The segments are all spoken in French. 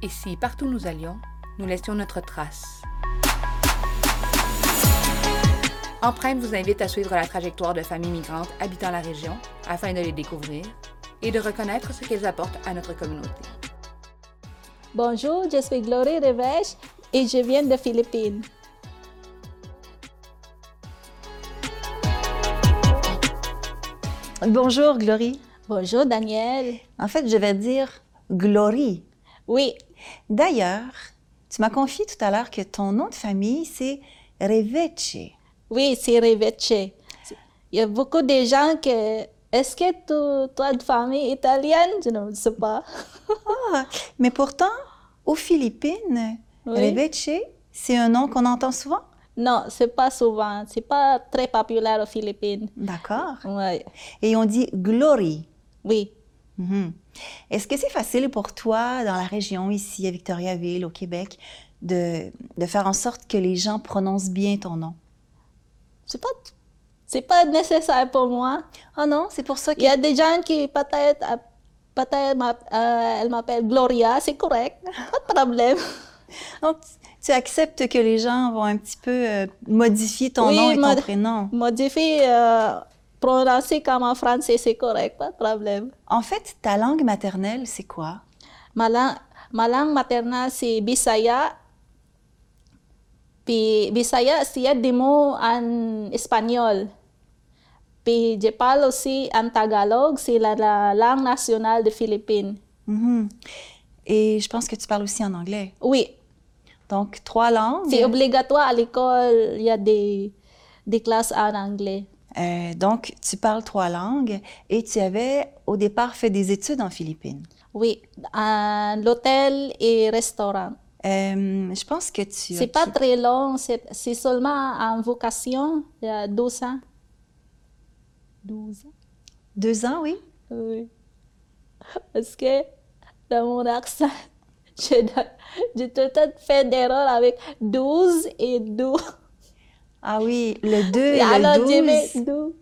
Et si, partout où nous allions, nous laissions notre trace. Empreinte vous invite à suivre la trajectoire de familles migrantes habitant la région afin de les découvrir et de reconnaître ce qu'elles apportent à notre communauté. Bonjour, je suis Glory Revèche et je viens de Philippines. Bonjour, Glory. Bonjour, Daniel. En fait, je vais dire Glory. Oui, D'ailleurs, tu m'as confié tout à l'heure que ton nom de famille, c'est Reveche. oui, c'est Reveche. Il y a beaucoup de gens que... Est-ce que tu, tu as de famille italienne? Je ne sais pas. Ah, mais pourtant, aux Philippines, Oui. Reveche, c'est un nom qu'on entend souvent? Non, c'est pas souvent. C'est pas très populaire aux Philippines. D'accord. Ouais. Et on dit Glory. Oui. Mhm. Est-ce que c'est facile pour toi, dans la région, ici, à Victoriaville, au Québec, de, de faire en sorte que les gens prononcent bien ton nom? C'est pas... C'est pas nécessaire pour moi. Ah non, c'est pour ça que... Il y a des gens qui peut-être... euh, Peut-être euh, elle m'appelle Gloria, c'est correct. Pas de problème. Donc, tu- acceptes que les gens vont un petit peu euh, modifier ton Oui, nom et ton prénom? Modifier, euh, prononcer comme en français, c'est correct, pas de problème. En fait, ta langue maternelle, c'est quoi? Ma langue, ma langue maternelle, c'est Bisaya. Puis Bisaya, a des mots en espagnol. Puis je parle aussi en Tagalog, c'est la, la langue nationale des Philippines. Mhm. Et je pense que tu parles aussi en anglais. Oui, Donc, trois langues. c'est obligatoire à l'école, il y a des, des classes en anglais. Euh, donc, tu parles trois langues et tu avais au départ fait des études en Philippines. Oui, à l'hôtel et restaurant. Euh, je pense que tu... C'est pas très long, c'est seulement en vocation, il y a 12 ans. 12 ans? Deux ans, oui? Oui. Parce que dans mon accent, j'ai temps fait d'erreur avec 12 et 12. Ah oui, le 2 et Alors, j'ai le mis 12. 12.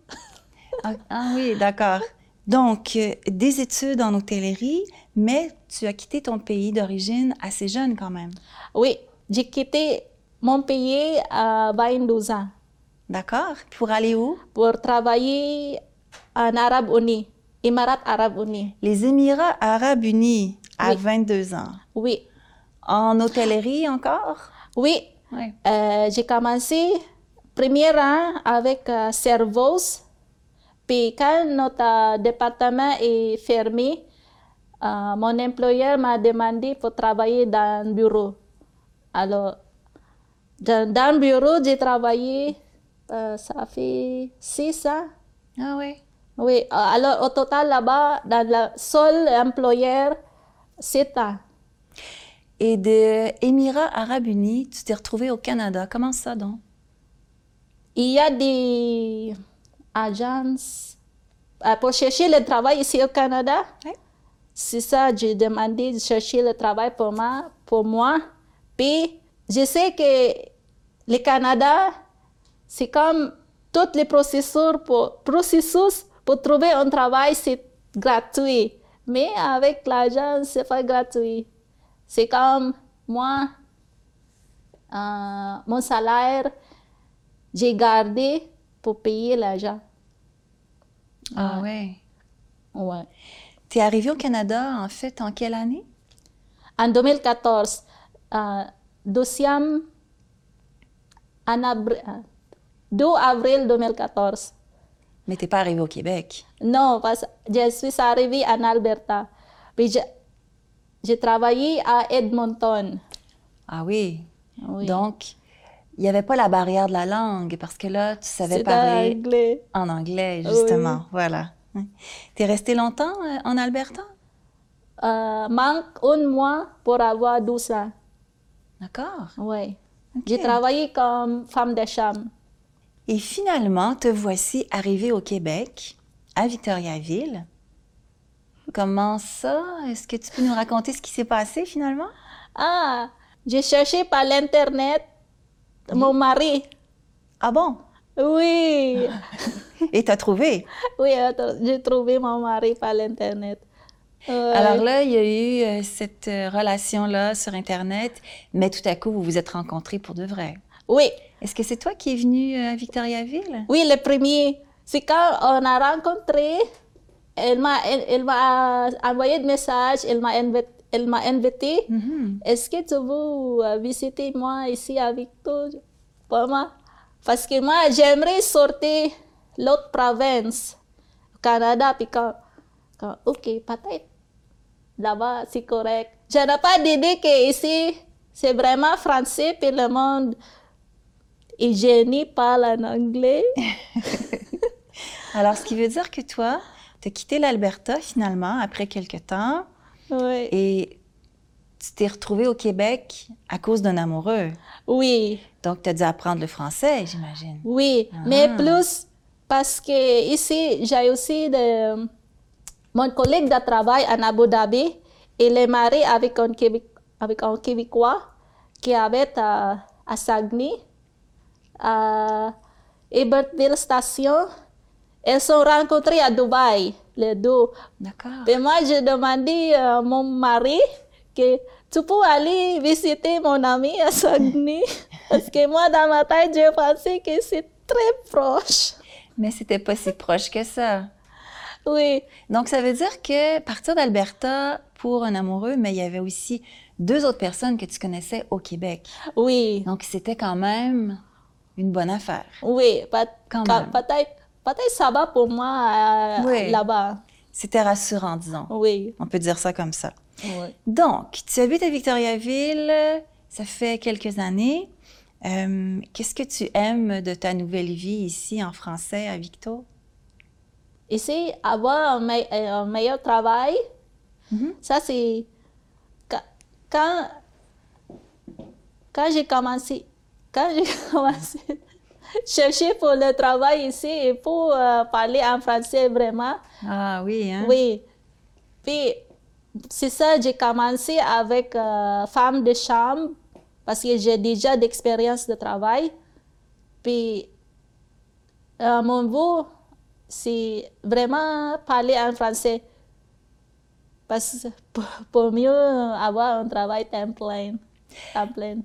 Ah, ah oui, d'accord. Donc, euh, des études en hôtellerie, mais tu as quitté ton pays d'origine assez jeune quand même. Oui, j'ai quitté mon pays à 22 ans D'accord? Pour aller où? pour travailler en Arabes Unis, Émirats Arabes Unis. Les Émirats arabes unis à Oui. 22 ans. Oui, En hôtellerie encore? oui, Oui. Euh, j'ai commencé premier an avec euh, Servos. Puis quand notre département est fermé, euh, mon employeur m'a demandé pour travailler dans le bureau. Alors, dans, dans le bureau, j'ai travaillé, euh, ça fait six ans. Ah oui. Oui, euh, alors au total là-bas, dans le seul employeur, sept ans. Et de Émirats arabes unis, tu t'es retrouvé au Canada. Comment ça donc? Il y a des agences euh, pour chercher le travail ici au Canada. Oui. C'est ça, j'ai demandé de chercher le travail pour moi. Pour moi. Puis, je sais que le Canada, c'est comme tous les processus pour, processus pour trouver un travail, c'est gratuit. Mais avec l'agence, c'est pas gratuit. C'est comme moi, euh, mon salaire, j'ai gardé pour payer l'argent. Ah ouais. Ouais. Tu es arrivé au Canada, en fait, en quelle année? En 2014, euh, deuxième, en abri- euh, 2 avril 2014. Mais t'es pas arrivé au Québec? Non, parce que je suis arrivée en Alberta. Puis je- j'ai travaillé à Edmonton. Ah oui. Oui. Donc, il n'y avait pas la barrière de la langue, parce que là, tu savais parler anglais. en anglais, justement. Voilà. Tu es resté longtemps euh, en Alberta? Euh, manque un mois pour avoir 12 ans. D'accord. Oui. J'ai travaillé comme femme de chambre. Et finalement, te voici arrivé au Québec, à Victoriaville. Comment ça? Est-ce que tu peux nous raconter ce qui s'est passé finalement? Ah, j'ai cherché par l'Internet mon mari. Ah bon? Oui, Et t'as trouvé? oui, attends, j'ai trouvé mon mari par l'Internet. Alors là, il y a eu euh, cette euh, relation-là sur Internet, mais tout à coup, vous vous êtes rencontrés pour de vrai. Oui. Est-ce que c'est toi qui es venu euh, à Victoriaville? Oui, le premier. C'est quand on a rencontré, elle m'a, elle, elle m'a envoyé des messages, elle m'a invité. Elle m'a invité. Mhm. Est-ce que tu veux euh, visiter moi ici à Victor? Pour moi. Parce que moi, j'aimerais sortir l'autre province, au Canada, puis quand, quand ok, peut-être là-bas, c'est correct. Je n'ai pas d'idée que ici, c'est vraiment français, puis le monde et génie parle en anglais. Alors, ce qui veut dire que toi, tu as quitté l'Alberta finalement après quelque temps oui. et tu t'es retrouvé au Québec à cause d'un amoureux. Oui. Donc, tu as dû apprendre le français, j'imagine. Oui, mais plus parce que ici, j'ai aussi de, mon collègue de travail en Abu Dhabi. Il est marié avec un, Québec, avec un Québécois qui habite à, à Saguenay, à Ebertville Station. Ils sont rencontrés à Dubaï, les deux. D'accord. Et moi, j'ai demandé à mon mari que tu peux aller visiter mon ami à Saguenay? Parce que moi, dans ma tête, j'ai pensé que c'est très proche. Mais c'était pas si proche que ça. Oui, Donc, ça veut dire que partir d'Alberta pour un amoureux, mais il y avait aussi deux autres personnes que tu connaissais au Québec. oui, Donc, c'était quand même une bonne affaire. oui. Peut- Quand quand- même. Peut-être va pour moi euh, Oui. là-bas. C'était rassurant, disons. Oui. On peut dire ça comme ça. oui. Donc, tu habites à Victoriaville, ça fait quelques années. Euh, Qu'est-ce que tu aimes de ta nouvelle vie ici en français à Victo? Ici, avoir un, me- un meilleur travail, Mhm. ça c'est... Quand, quand j'ai commencé, quand j'ai commencé chercher pour le travail ici et pour euh, parler en français vraiment, Ah oui, hein? oui. Puis, c'est ça, j'ai commencé avec euh, femme de chambre parce que j'ai déjà d'expérience de travail. Puis, euh, mon but, c'est vraiment parler en français. Parce pour mieux avoir un travail temps plein. Temps plein.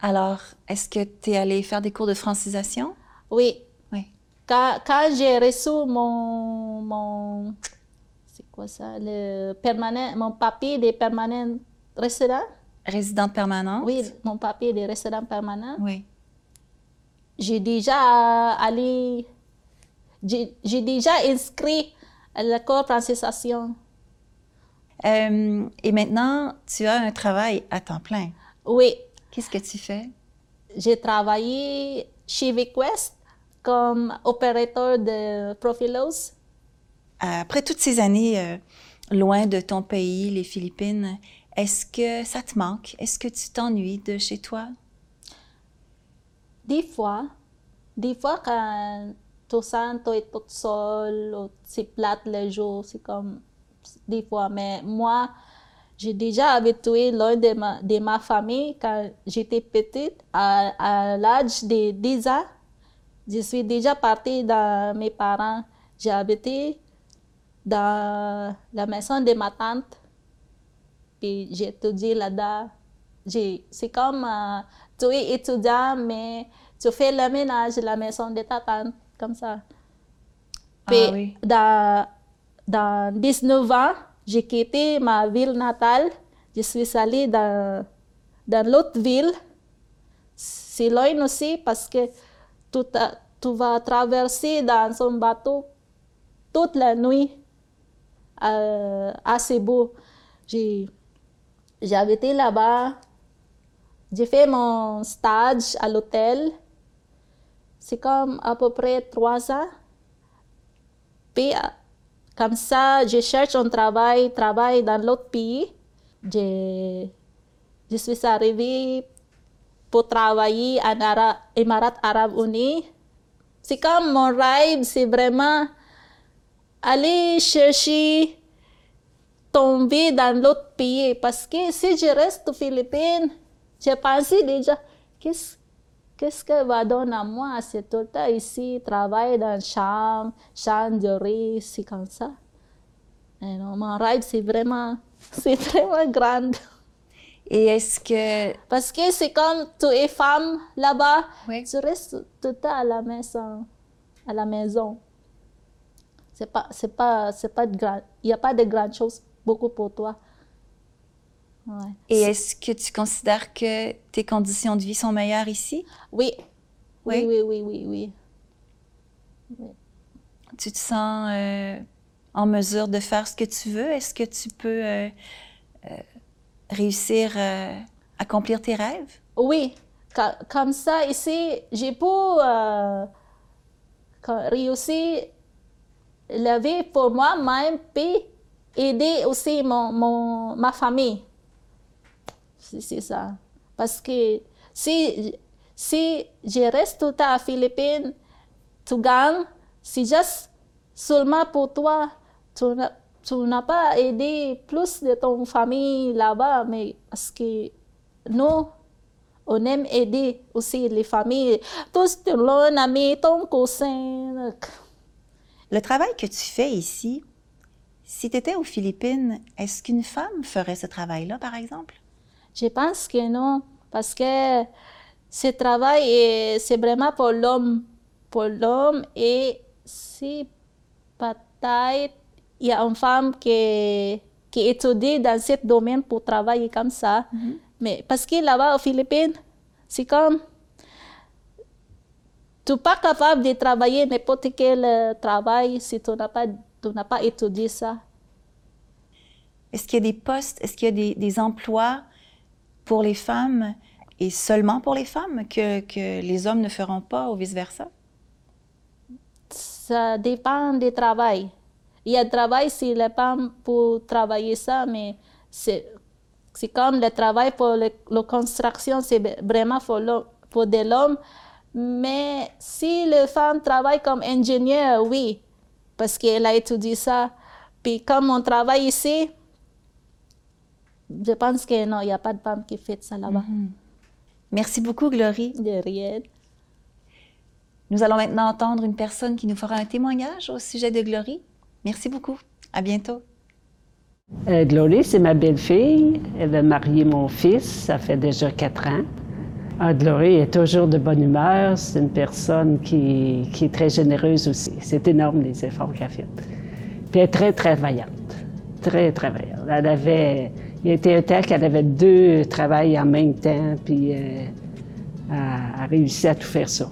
Alors, est-ce que tu es allé faire des cours de francisation? Oui. Oui. Quand, quand j'ai reçu mon, mon c'est quoi ça, le permanent, mon papier de permanent résident, Résidente permanente? oui, mon papier de résident permanent, Oui. j'ai déjà allé, j'ai déjà inscrit à la cour francisation. Euh, et maintenant, tu as un travail à temps plein? Oui, Qu'est-ce que tu fais? j'ai travaillé chez VicWest comme opérateur de Profilos. Après toutes ces années euh, loin de ton pays, les Philippines, est-ce que ça te manque? Est-ce que tu t'ennuies de chez toi? Des fois, des fois quand tu sens que tu es toute seule, c'est plate le jour, c'est comme des fois. Mais moi, j'ai déjà habitué loin de ma, de ma famille quand j'étais petite, à, à l'âge de 10 ans. Je suis déjà partie dans mes parents. J'ai habité dans la maison de ma tante. Puis j'ai étudié là-bas. C'est comme euh, tu es étudiant, mais tu fais le ménage la maison de ta tante, comme ça. Puis Ah oui. dans, dans 19 ans, j'ai quitté ma ville natale. Je suis allée dans, dans l'autre ville. C'est loin aussi parce que tu, ta- tu vas traverser dans son bateau toute la nuit euh, à Cebu. J'ai habité là-bas. J'ai fait mon stage à l'hôtel. C'est comme à peu près trois ans. Puis, comme ça, je cherche un travail, travail dans l'autre pays. Je, je suis arrivée pour travailler en Ara- Émirats Arabes Unis. C'est comme mon rêve, c'est vraiment aller chercher tomber dans l'autre pays. Parce que si je reste aux Philippines, j'ai pensé déjà, qu'est-ce qu'est-ce que va donner à moi? C'est tout le temps ici, travailler dans la chambre, chambre de riz, c'est comme ça? Et non, mon rêve, c'est vraiment, c'est vraiment grand. Et est-ce que... Parce que c'est comme tu es femme là-bas, Oui. tu restes tout le temps à la maison. À la maison. C'est pas, c'est pas, c'est pas de grand, il n'y a pas de grandes choses beaucoup pour toi. Ouais. Et est-ce que tu considères que tes conditions de vie sont meilleures ici? Oui. Oui, Oui? oui, oui, oui, oui. Tu te sens euh, en mesure de faire ce que tu veux? Est-ce que tu peux euh, euh, réussir à accomplir tes rêves? Oui, comme ça, ici, j'ai pu ca- réussir la vie pour moi-même, puis aider aussi mon, mon, ma famille. C'est ça. Parce que si, si je reste tout le temps à Philippines, tu gagnes, c'est juste seulement pour toi. Tu n'as pas aidé plus de ton famille là-bas, mais parce que nous, on aime aider aussi les familles. Tous ton ami, ton cousin. Le travail que tu fais ici, si tu étais aux Philippines, est-ce qu'une femme ferait ce travail-là, par exemple? Je pense que non, parce que ce travail, est- c'est vraiment pour l'homme. Pour l'homme et si peut-être il y a une femme qui, qui étudie dans ce domaine pour travailler comme ça. Mais parce que là-bas aux Philippines, c'est comme tu n'es pas capable de travailler n'importe quel euh, travail si tu n'as pas, tu n'as pas étudié ça. Est-ce qu'il y a des postes, est-ce qu'il y a des, des emplois pour les femmes et seulement pour les femmes que, les hommes ne feront pas ou vice-versa? Ça dépend du travail. Il y a travail si les femmes pour travailler ça, mais c'est comme le travail pour le- la construction, c'est vraiment pour, pour de l'homme. Mais si les femmes travaillent comme ingénieur, oui, parce qu'elle a étudié ça. Puis comme on travaille ici, je pense que non, il n'y a pas de femme qui fait ça là-bas. Merci beaucoup, Glory. De rien. Nous allons maintenant entendre une personne qui nous fera un témoignage au sujet de Glory. Merci beaucoup. À bientôt. Euh, Glory, c'est ma belle-fille. Elle a marié mon fils, ça fait déjà quatre ans. Ah, Glory est toujours de bonne humeur. C'est une personne qui, qui est très généreuse aussi. C'est énorme les efforts qu'elle a fait. Puis elle est très travaillante. Très travaillante. Elle avait, il y a un temps qu'elle avait deux travails en même temps, puis euh, a réussi à tout faire ça.